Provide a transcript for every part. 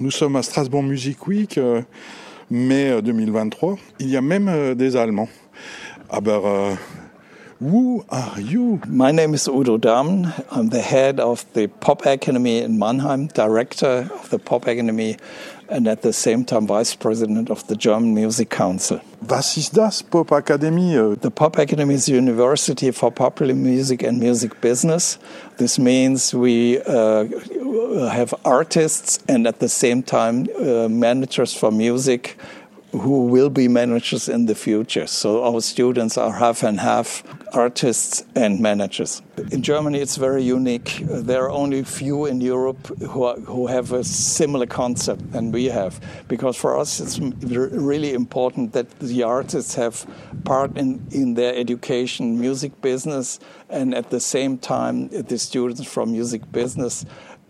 nous sommes à Strasbourg Music Week, euh, mai 2023. Il y a même des Allemands. Aber uh, who are you? My name is Udo Dahmen. I'm the head of the Pop Academy in Mannheim, director of the Pop Academy and at the same time vice president of the German Music Council. Was ist das, Pop Academy? The Pop Academy is a university for popular music and music business. This means we uh, have artists and at the same time uh, managers for music who will be managers in the future. So our students are half and half artists and managers. In Germany, it's very unique. There are only few in Europe who, are, who have a similar concept than we have. Because for us, it's really important that the artists have part in, in their education, music business, and at the same time, the students from music business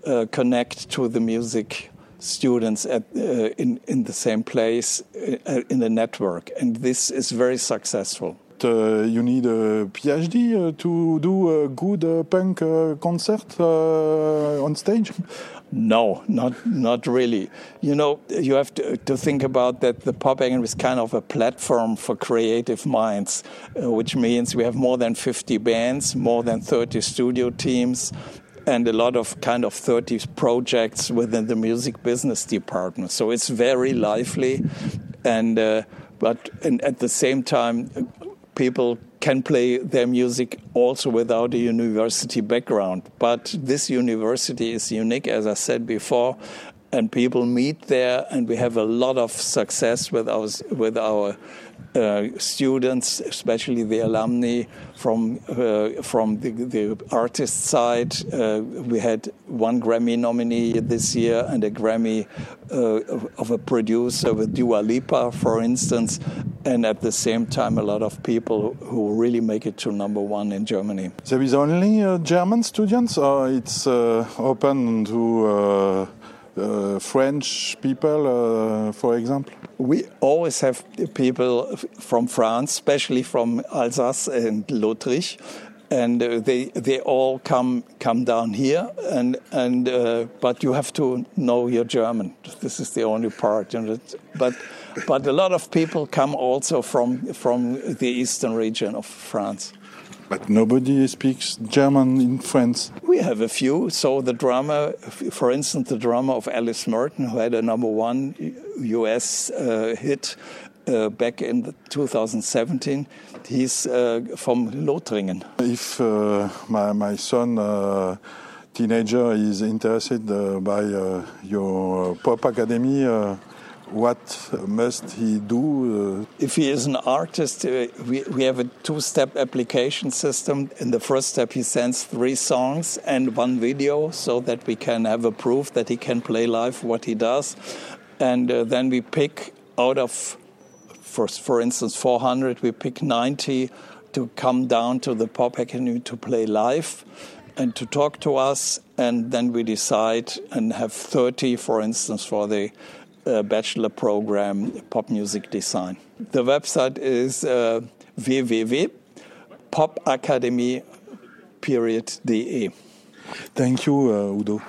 uh, connect to the music students at, uh, in, in the same place uh, in the network. And this is very successful. Uh, you need a PhD uh, to do a good uh, punk uh, concert on stage? No, not not really. You know, you have to, to think about that. The Pop Academy is kind of a platform for creative minds, which means we have more than 50 bands, more than 30 studio teams, and a lot of kind of 30 projects within the music business department. So it's very lively, and uh, but and at the same time, people can play their music also without a university background. But this university is unique, as I said before, and people meet there, and we have a lot of success with our with our uh, students, especially the alumni from uh, from the, the, artist side. Uh, we had one Grammy nominee this year and a Grammy uh, of a producer with Dua Lipa, for instance, and at the same time, a lot of people who really make it to number one in Germany. There is only uh, German students, or it's uh, open to French people, uh, for example? We always have people from France, especially from Alsace and Lothringen, and uh, they they all come come down here and and uh, but you have to know your German. This is the only part, but but a lot of people come also from from the eastern region of France. But nobody speaks German in France. We have a few. So the drama, for instance, the drama of Alice Merton, who had a number one U.S. Uh, hit uh, back in 2017, he's uh, from Lothringen. If uh, my, my son uh, teenager is interested uh, by your pop academy what must he do? Uh, if he is an artist, uh, we, we have a two step application system. In the first step, he sends three songs and one video so that we can have a proof that he can play live what he does. And uh, then we pick out of, for, for instance, 400, we pick 90 to come down to the Pop Academy to play live and to talk to us. And then we decide and have 30, for instance, for the uh, bachelor program, pop music design. The website is uh, www.popakademie.de. Thank you, uh, Udo.